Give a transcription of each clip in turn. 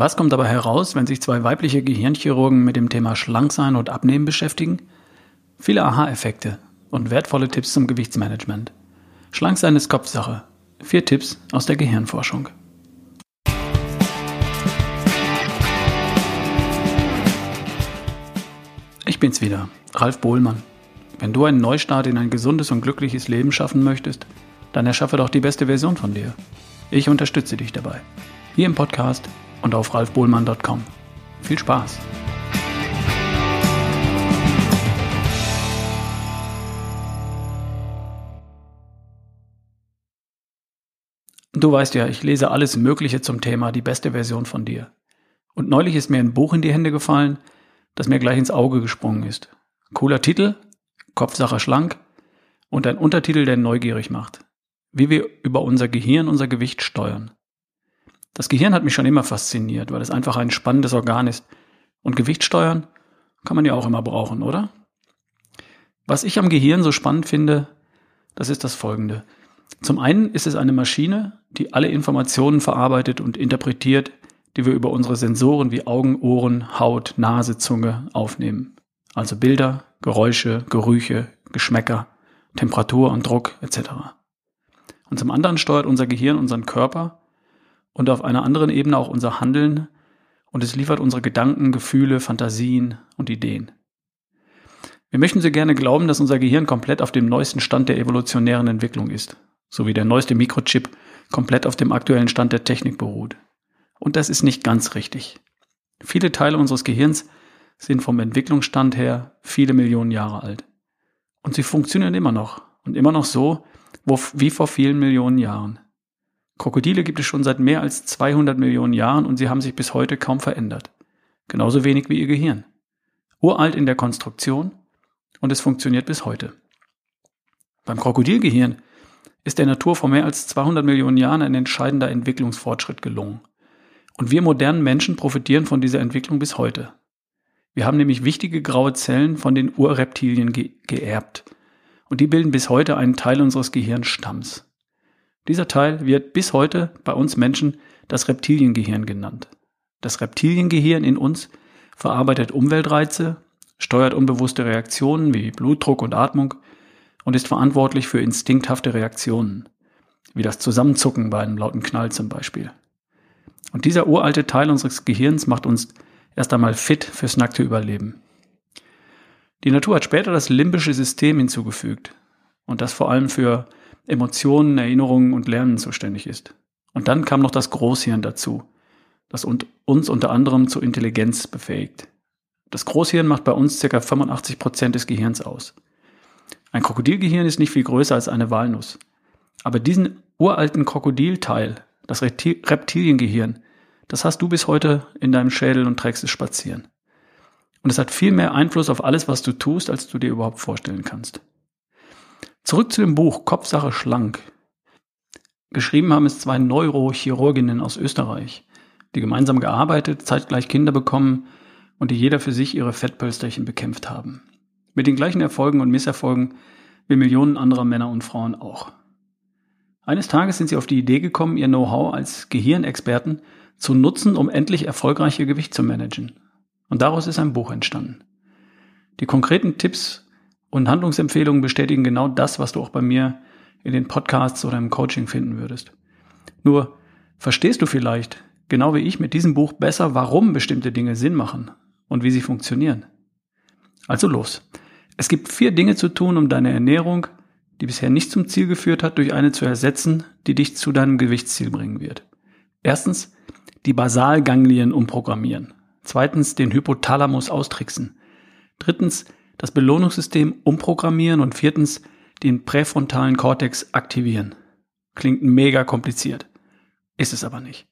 Was kommt aber heraus, wenn sich zwei weibliche Gehirnchirurgen mit dem Thema Schlanksein und Abnehmen beschäftigen? Viele Aha-Effekte und wertvolle Tipps zum Gewichtsmanagement. Schlanksein ist Kopfsache. Vier Tipps aus der Gehirnforschung. Ich bin's wieder, Ralf Bohlmann. Wenn du einen Neustart in ein gesundes und glückliches Leben schaffen möchtest, dann erschaffe doch die beste Version von dir. Ich unterstütze dich dabei. Hier im Podcast und auf ralfbohlmann.com. Viel Spaß! Du weißt ja, ich lese alles Mögliche zum Thema die beste Version von dir. Und neulich ist mir ein Buch in die Hände gefallen, das mir gleich ins Auge gesprungen ist. Cooler Titel, Kopfsache schlank und ein Untertitel, der neugierig macht. Wie wir über unser Gehirn unser Gewicht steuern. Das Gehirn hat mich schon immer fasziniert, weil es einfach ein spannendes Organ ist. Und Gewicht steuern kann man ja auch immer brauchen, oder? Was ich am Gehirn so spannend finde, das ist das folgende. Zum einen ist es eine Maschine, die alle Informationen verarbeitet und interpretiert, die wir über unsere Sensoren wie Augen, Ohren, Haut, Nase, Zunge aufnehmen. Also Bilder, Geräusche, Gerüche, Geschmäcker, Temperatur und Druck etc. Und zum anderen steuert unser Gehirn unseren Körper und auf einer anderen Ebene auch unser Handeln und es liefert unsere Gedanken, Gefühle, Fantasien und Ideen. Wir möchten so gerne glauben, dass unser Gehirn komplett auf dem neuesten Stand der evolutionären Entwicklung ist, so wie der neueste Mikrochip komplett auf dem aktuellen Stand der Technik beruht. Und das ist nicht ganz richtig. Viele Teile unseres Gehirns sind vom Entwicklungsstand her viele Millionen Jahre alt. Und sie funktionieren immer noch und immer noch so, wie vor vielen Millionen Jahren. Krokodile gibt es schon seit mehr als 200 Millionen Jahren und sie haben sich bis heute kaum verändert. Genauso wenig wie ihr Gehirn. Uralt in der Konstruktion und es funktioniert bis heute. Beim Krokodilgehirn ist der Natur vor mehr als 200 Millionen Jahren ein entscheidender Entwicklungsfortschritt gelungen. Und wir modernen Menschen profitieren von dieser Entwicklung bis heute. Wir haben nämlich wichtige graue Zellen von den Urreptilien ge geerbt. Und die bilden bis heute einen Teil unseres Gehirnstamms. Dieser Teil wird bis heute bei uns Menschen das Reptiliengehirn genannt. Das Reptiliengehirn in uns verarbeitet Umweltreize, steuert unbewusste Reaktionen wie Blutdruck und Atmung und ist verantwortlich für instinkthafte Reaktionen, wie das Zusammenzucken bei einem lauten Knall zum Beispiel. Und dieser uralte Teil unseres Gehirns macht uns erst einmal fit fürs nackte Überleben. Die Natur hat später das limbische System hinzugefügt und das vor allem für Emotionen, Erinnerungen und Lernen zuständig ist. Und dann kam noch das Großhirn dazu, das uns unter anderem zur Intelligenz befähigt. Das Großhirn macht bei uns ca. 85 Prozent des Gehirns aus. Ein Krokodilgehirn ist nicht viel größer als eine Walnuss. Aber diesen uralten Krokodilteil, das Reptiliengehirn, das hast du bis heute in deinem Schädel und trägst es spazieren. Und es hat viel mehr Einfluss auf alles, was du tust, als du dir überhaupt vorstellen kannst. Zurück zu dem Buch Kopfsache schlank. Geschrieben haben es zwei Neurochirurginnen aus Österreich, die gemeinsam gearbeitet, zeitgleich Kinder bekommen und die jeder für sich ihre Fettpölsterchen bekämpft haben. Mit den gleichen Erfolgen und Misserfolgen wie Millionen anderer Männer und Frauen auch. Eines Tages sind sie auf die Idee gekommen, ihr Know-how als Gehirnexperten zu nutzen, um endlich erfolgreich ihr Gewicht zu managen. Und daraus ist ein Buch entstanden. Die konkreten Tipps und Handlungsempfehlungen bestätigen genau das, was du auch bei mir in den Podcasts oder im Coaching finden würdest. Nur verstehst du vielleicht, genau wie ich, mit diesem Buch besser, warum bestimmte Dinge Sinn machen und wie sie funktionieren. Also los. Es gibt vier Dinge zu tun, um deine Ernährung, die bisher nicht zum Ziel geführt hat, durch eine zu ersetzen, die dich zu deinem Gewichtsziel bringen wird. Erstens, die Basalganglien umprogrammieren. Zweitens, den Hypothalamus austricksen. Drittens, das Belohnungssystem umprogrammieren. Und viertens, den präfrontalen Kortex aktivieren. Klingt mega kompliziert. Ist es aber nicht.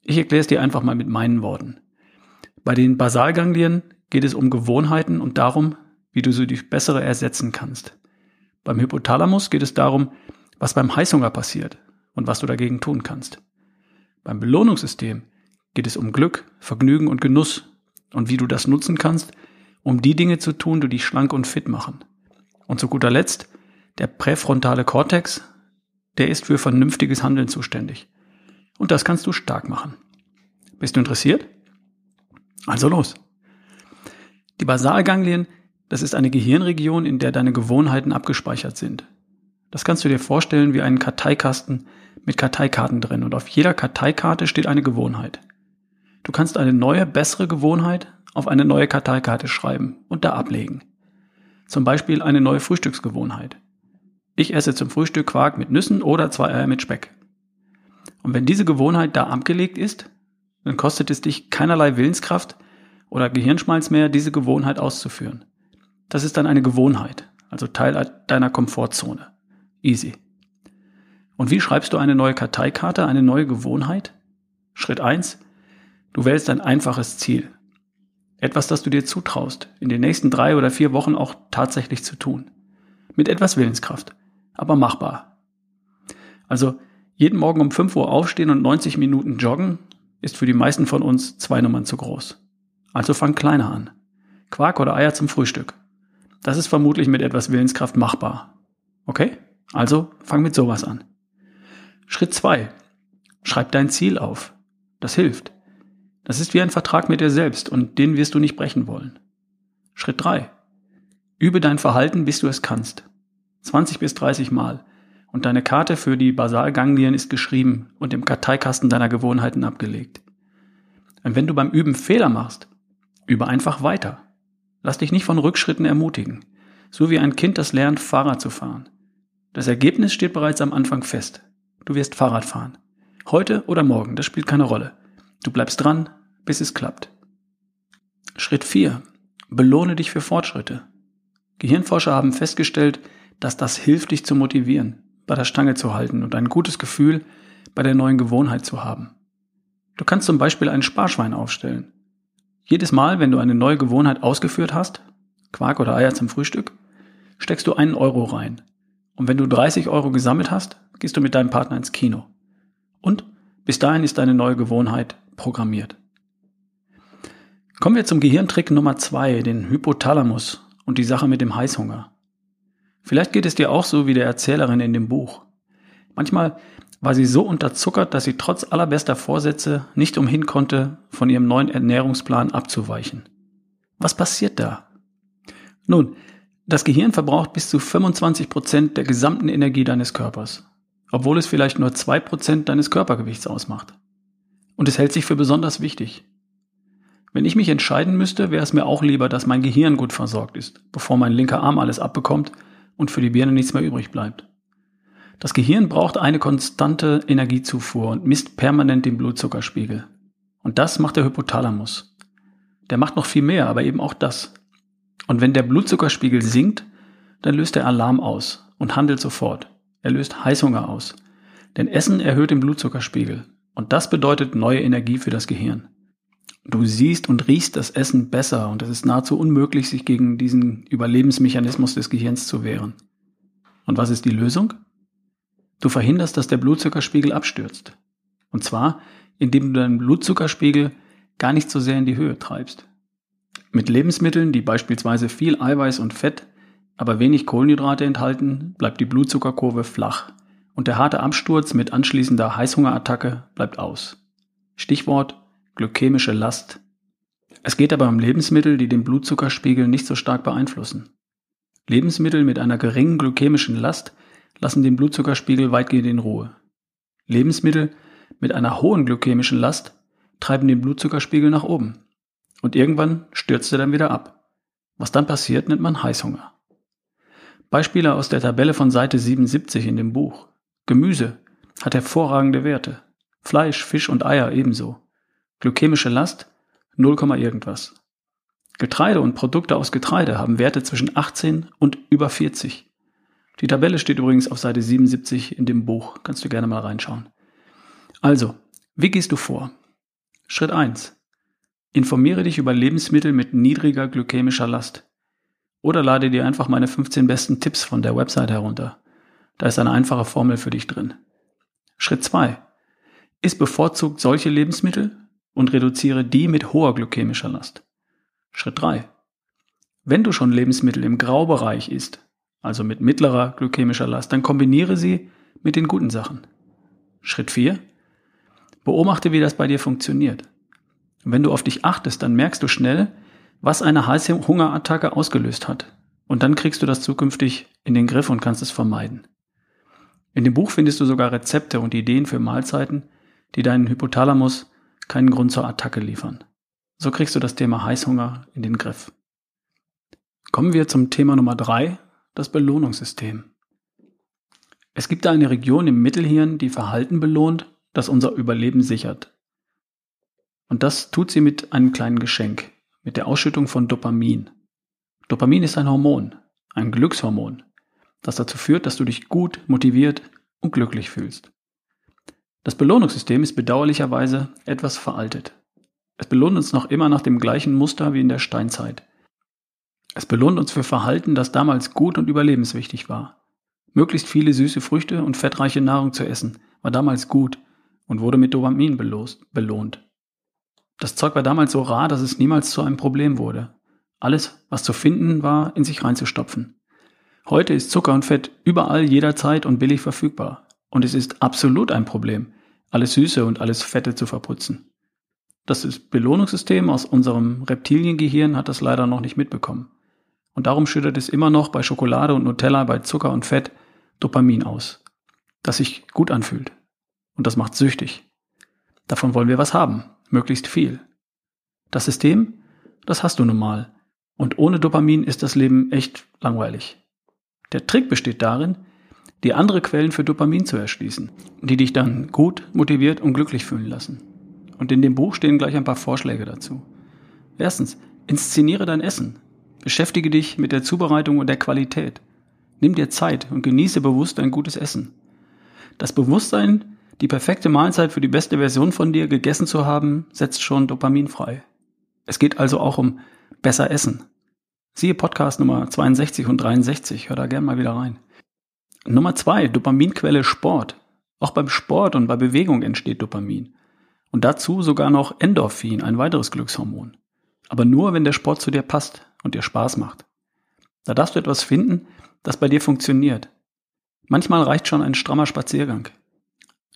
Ich erkläre es dir einfach mal mit meinen Worten. Bei den Basalganglien geht es um Gewohnheiten und darum, wie du sie durch bessere ersetzen kannst. Beim Hypothalamus geht es darum, was beim Heißhunger passiert und was du dagegen tun kannst. Beim Belohnungssystem geht es um Glück, Vergnügen und Genuss und wie du das nutzen kannst, um die Dinge zu tun, die dich schlank und fit machen. Und zu guter Letzt, der präfrontale Kortex, der ist für vernünftiges Handeln zuständig. Und das kannst du stark machen. Bist du interessiert? Also los. Die Basalganglien, das ist eine Gehirnregion, in der deine Gewohnheiten abgespeichert sind. Das kannst du dir vorstellen wie einen Karteikasten mit Karteikarten drin und auf jeder Karteikarte steht eine Gewohnheit. Du kannst eine neue, bessere Gewohnheit auf eine neue Karteikarte schreiben und da ablegen. Zum Beispiel eine neue Frühstücksgewohnheit. Ich esse zum Frühstück Quark mit Nüssen oder zwei Eier mit Speck. Und wenn diese Gewohnheit da abgelegt ist, dann kostet es dich keinerlei Willenskraft oder Gehirnschmalz mehr, diese Gewohnheit auszuführen. Das ist dann eine Gewohnheit, also Teil deiner Komfortzone. Easy. Und wie schreibst du eine neue Karteikarte, eine neue Gewohnheit? Schritt eins: Du wählst ein einfaches Ziel. Etwas, das du dir zutraust, in den nächsten drei oder vier Wochen auch tatsächlich zu tun. Mit etwas Willenskraft, aber machbar. Also jeden Morgen um 5 Uhr aufstehen und 90 Minuten joggen ist für die meisten von uns zwei Nummern zu groß. Also fang kleiner an. Quark oder Eier zum Frühstück. Das ist vermutlich mit etwas Willenskraft machbar. Okay? Also fang mit sowas an. Schritt zwei: Schreib dein Ziel auf. Das hilft. Das ist wie ein Vertrag mit dir selbst und den wirst du nicht brechen wollen. Schritt drei: Übe dein Verhalten, bis du es kannst. 20 bis 30 Mal. Und deine Karte für die Basalganglien ist geschrieben und im Karteikasten deiner Gewohnheiten abgelegt. Und wenn du beim Üben Fehler machst, übe einfach weiter. Lass dich nicht von Rückschritten ermutigen. So wie ein Kind, das lernt, Fahrrad zu fahren. Das Ergebnis steht bereits am Anfang fest. Du wirst Fahrrad fahren. Heute oder morgen, das spielt keine Rolle. Du bleibst dran, bis es klappt. Schritt 4. Belohne dich für Fortschritte. Gehirnforscher haben festgestellt, dass das hilft, dich zu motivieren, bei der Stange zu halten und ein gutes Gefühl bei der neuen Gewohnheit zu haben. Du kannst zum Beispiel ein Sparschwein aufstellen. Jedes Mal, wenn du eine neue Gewohnheit ausgeführt hast, Quark oder Eier zum Frühstück, steckst du einen Euro rein und wenn du 30 Euro gesammelt hast, gehst du mit deinem Partner ins Kino. Und bis dahin ist deine neue Gewohnheit programmiert. Kommen wir zum Gehirntrick Nummer zwei, den Hypothalamus und die Sache mit dem Heißhunger. Vielleicht geht es dir auch so wie der Erzählerin in dem Buch. Manchmal war sie so unterzuckert, dass sie trotz allerbester Vorsätze nicht umhin konnte, von ihrem neuen Ernährungsplan abzuweichen. Was passiert da? Nun, das Gehirn verbraucht bis zu 25 Prozent der gesamten Energie deines Körpers, obwohl es vielleicht nur zwei Prozent deines Körpergewichts ausmacht. Und es hält sich für besonders wichtig. Wenn ich mich entscheiden müsste, wäre es mir auch lieber, dass mein Gehirn gut versorgt ist, bevor mein linker Arm alles abbekommt und für die Birne nichts mehr übrig bleibt. Das Gehirn braucht eine konstante Energiezufuhr und misst permanent den Blutzuckerspiegel. Und das macht der Hypothalamus. Der macht noch viel mehr, aber eben auch das. Und wenn der Blutzuckerspiegel sinkt, dann löst er Alarm aus und handelt sofort. Er löst Heißhunger aus. Denn Essen erhöht den Blutzuckerspiegel. Und das bedeutet neue Energie für das Gehirn. Du siehst und riechst das Essen besser und es ist nahezu unmöglich, sich gegen diesen Überlebensmechanismus des Gehirns zu wehren. Und was ist die Lösung? Du verhinderst, dass der Blutzuckerspiegel abstürzt. Und zwar, indem du deinen Blutzuckerspiegel gar nicht so sehr in die Höhe treibst. Mit Lebensmitteln, die beispielsweise viel Eiweiß und Fett, aber wenig Kohlenhydrate enthalten, bleibt die Blutzuckerkurve flach und der harte Absturz mit anschließender Heißhungerattacke bleibt aus. Stichwort glykämische Last. Es geht aber um Lebensmittel, die den Blutzuckerspiegel nicht so stark beeinflussen. Lebensmittel mit einer geringen glykämischen Last lassen den Blutzuckerspiegel weitgehend in Ruhe. Lebensmittel mit einer hohen glykämischen Last treiben den Blutzuckerspiegel nach oben. Und irgendwann stürzt er dann wieder ab. Was dann passiert, nennt man Heißhunger. Beispiele aus der Tabelle von Seite 77 in dem Buch. Gemüse hat hervorragende Werte. Fleisch, Fisch und Eier ebenso. Glykämische Last 0, irgendwas. Getreide und Produkte aus Getreide haben Werte zwischen 18 und über 40. Die Tabelle steht übrigens auf Seite 77 in dem Buch. Kannst du gerne mal reinschauen. Also, wie gehst du vor? Schritt 1. Informiere dich über Lebensmittel mit niedriger glykämischer Last. Oder lade dir einfach meine 15 besten Tipps von der Website herunter. Da ist eine einfache Formel für dich drin. Schritt 2. Iss bevorzugt solche Lebensmittel und reduziere die mit hoher glykämischer Last. Schritt 3. Wenn du schon Lebensmittel im Graubereich isst, also mit mittlerer glykämischer Last, dann kombiniere sie mit den guten Sachen. Schritt 4. Beobachte, wie das bei dir funktioniert. Wenn du auf dich achtest, dann merkst du schnell, was eine heiße Hungerattacke ausgelöst hat. Und dann kriegst du das zukünftig in den Griff und kannst es vermeiden. In dem Buch findest du sogar Rezepte und Ideen für Mahlzeiten, die deinen Hypothalamus keinen Grund zur Attacke liefern. So kriegst du das Thema Heißhunger in den Griff. Kommen wir zum Thema Nummer drei, das Belohnungssystem. Es gibt da eine Region im Mittelhirn, die Verhalten belohnt, das unser Überleben sichert. Und das tut sie mit einem kleinen Geschenk, mit der Ausschüttung von Dopamin. Dopamin ist ein Hormon, ein Glückshormon, das dazu führt, dass du dich gut, motiviert und glücklich fühlst. Das Belohnungssystem ist bedauerlicherweise etwas veraltet. Es belohnt uns noch immer nach dem gleichen Muster wie in der Steinzeit. Es belohnt uns für Verhalten, das damals gut und überlebenswichtig war. Möglichst viele süße Früchte und fettreiche Nahrung zu essen war damals gut und wurde mit Dopamin belohnt. Das Zeug war damals so rar, dass es niemals zu einem Problem wurde. Alles, was zu finden war, in sich reinzustopfen. Heute ist Zucker und Fett überall jederzeit und billig verfügbar. Und es ist absolut ein Problem, alles Süße und alles Fette zu verputzen. Das Belohnungssystem aus unserem Reptiliengehirn hat das leider noch nicht mitbekommen. Und darum schüttet es immer noch bei Schokolade und Nutella, bei Zucker und Fett Dopamin aus, das sich gut anfühlt. Und das macht süchtig. Davon wollen wir was haben, möglichst viel. Das System, das hast du nun mal. Und ohne Dopamin ist das Leben echt langweilig. Der Trick besteht darin, die andere Quellen für Dopamin zu erschließen, die dich dann gut, motiviert und glücklich fühlen lassen. Und in dem Buch stehen gleich ein paar Vorschläge dazu. Erstens, inszeniere dein Essen. Beschäftige dich mit der Zubereitung und der Qualität. Nimm dir Zeit und genieße bewusst ein gutes Essen. Das Bewusstsein, die perfekte Mahlzeit für die beste Version von dir gegessen zu haben, setzt schon Dopamin frei. Es geht also auch um besser essen. Siehe Podcast Nummer 62 und 63, hör da gern mal wieder rein. Nummer zwei, Dopaminquelle Sport. Auch beim Sport und bei Bewegung entsteht Dopamin. Und dazu sogar noch Endorphin, ein weiteres Glückshormon. Aber nur, wenn der Sport zu dir passt und dir Spaß macht. Da darfst du etwas finden, das bei dir funktioniert. Manchmal reicht schon ein strammer Spaziergang.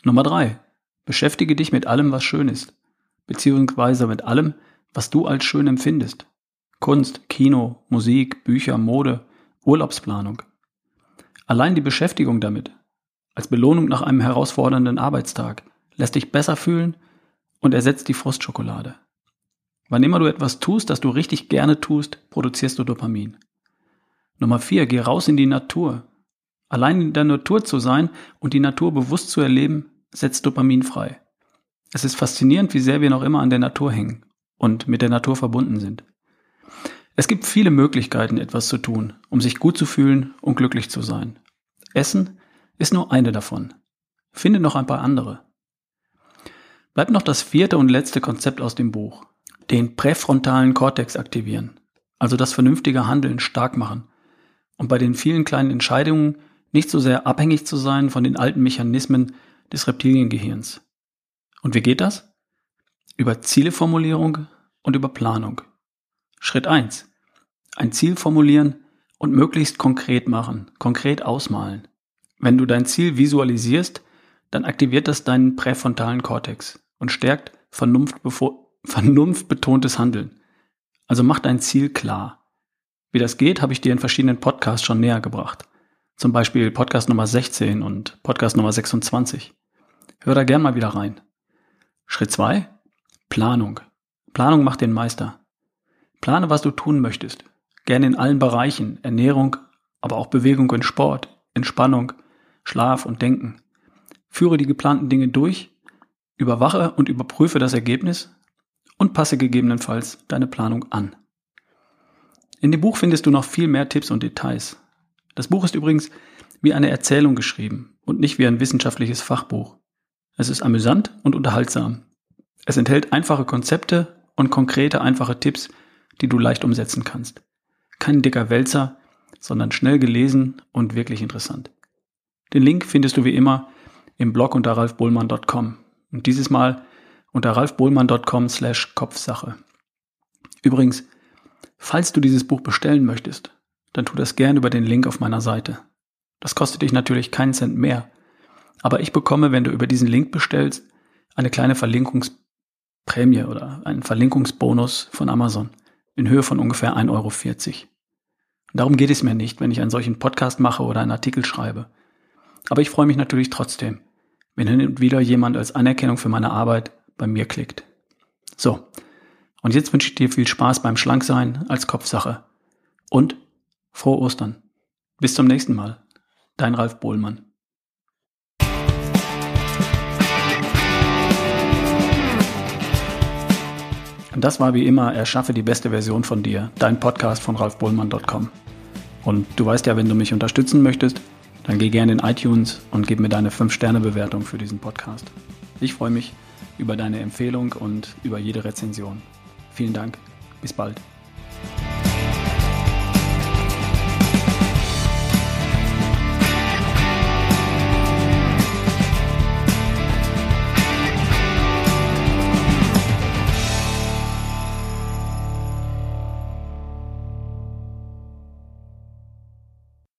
Nummer drei: Beschäftige dich mit allem, was schön ist. Beziehungsweise mit allem, was du als schön empfindest. Kunst, Kino, Musik, Bücher, Mode, Urlaubsplanung. Allein die Beschäftigung damit, als Belohnung nach einem herausfordernden Arbeitstag, lässt dich besser fühlen und ersetzt die Frustschokolade. Wann immer du etwas tust, das du richtig gerne tust, produzierst du Dopamin. Nummer vier, geh raus in die Natur. Allein in der Natur zu sein und die Natur bewusst zu erleben, setzt Dopamin frei. Es ist faszinierend, wie sehr wir noch immer an der Natur hängen und mit der Natur verbunden sind. Es gibt viele Möglichkeiten, etwas zu tun, um sich gut zu fühlen und glücklich zu sein. Essen ist nur eine davon. Finde noch ein paar andere. Bleibt noch das vierte und letzte Konzept aus dem Buch den präfrontalen Kortex aktivieren, also das vernünftige Handeln stark machen und bei den vielen kleinen Entscheidungen nicht so sehr abhängig zu sein von den alten Mechanismen des Reptiliengehirns. Und wie geht das? Über Zieleformulierung und über Planung. Schritt eins: Ein Ziel formulieren und möglichst konkret machen, konkret ausmalen. Wenn du dein Ziel visualisierst, dann aktiviert das deinen präfrontalen Kortex und stärkt Vernunft, vernunftbetontes Handeln. Also mach dein Ziel klar. Wie das geht, habe ich dir in verschiedenen Podcasts schon näher gebracht. Zum Beispiel Podcast Nummer 16 und Podcast Nummer 26. Hör da gern mal wieder rein. Schritt zwei: Planung. Planung macht den Meister. Plane, was du tun möchtest. Gerne in allen Bereichen. Ernährung, aber auch Bewegung und Sport, Entspannung, Schlaf und Denken. Führe die geplanten Dinge durch, überwache und überprüfe das Ergebnis und passe gegebenenfalls deine Planung an. In dem Buch findest du noch viel mehr Tipps und Details. Das Buch ist übrigens wie eine Erzählung geschrieben und nicht wie ein wissenschaftliches Fachbuch. Es ist amüsant und unterhaltsam. Es enthält einfache Konzepte und konkrete, einfache Tipps, die du leicht umsetzen kannst. Kein dicker Wälzer, sondern schnell gelesen und wirklich interessant. Den Link findest du wie immer im Blog unter ralfbohlmann.com. Und dieses Mal unter ralfbohlmann.com slash Kopfsache. Übrigens, falls du dieses Buch bestellen möchtest, dann tu das gern über den Link auf meiner Seite. Das kostet dich natürlich keinen Cent mehr, aber ich bekomme, wenn du über diesen Link bestellst, eine kleine Verlinkungs Prämie oder einen Verlinkungsbonus von Amazon in Höhe von ungefähr 1,40 Euro. Darum geht es mir nicht, wenn ich einen solchen Podcast mache oder einen Artikel schreibe. Aber ich freue mich natürlich trotzdem, wenn hin und wieder jemand als Anerkennung für meine Arbeit bei mir klickt. So, und jetzt wünsche ich dir viel Spaß beim Schlanksein als Kopfsache. Und frohe Ostern. Bis zum nächsten Mal. Dein Ralf Bohlmann. Und das war wie immer Erschaffe die beste Version von dir, dein Podcast von ralfbohlmann.com. Und du weißt ja, wenn du mich unterstützen möchtest, dann geh gerne in iTunes und gib mir deine 5-Sterne-Bewertung für diesen Podcast. Ich freue mich über deine Empfehlung und über jede Rezension. Vielen Dank. Bis bald.